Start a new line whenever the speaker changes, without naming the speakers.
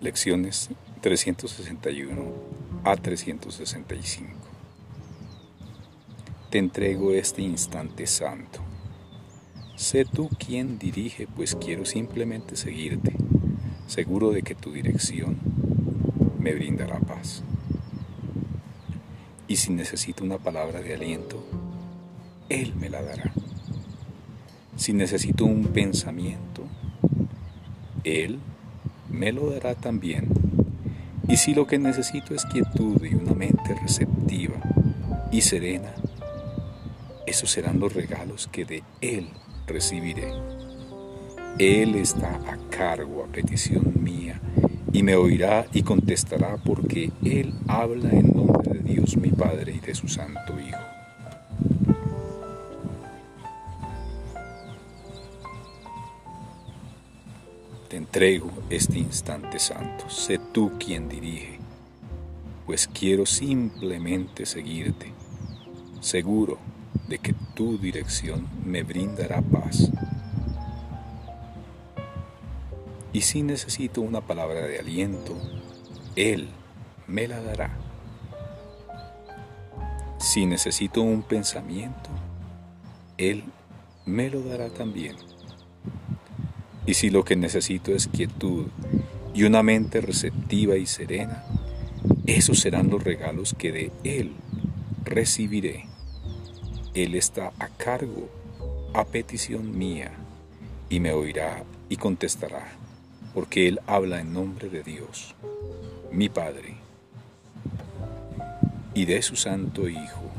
Lecciones 361 a 365. Te entrego este instante santo. Sé tú quien dirige, pues quiero simplemente seguirte, seguro de que tu dirección me brindará paz. Y si necesito una palabra de aliento, Él me la dará. Si necesito un pensamiento, Él me lo dará también. Y si lo que necesito es quietud y una mente receptiva y serena, esos serán los regalos que de Él recibiré. Él está a cargo a petición mía y me oirá y contestará porque Él habla en nombre de Dios mi Padre y de su Santo Hijo. Te entrego este instante santo. Sé tú quien dirige, pues quiero simplemente seguirte, seguro de que tu dirección me brindará paz. Y si necesito una palabra de aliento, Él me la dará. Si necesito un pensamiento, Él me lo dará también. Y si lo que necesito es quietud y una mente receptiva y serena, esos serán los regalos que de Él recibiré. Él está a cargo a petición mía y me oirá y contestará, porque Él habla en nombre de Dios, mi Padre, y de su Santo Hijo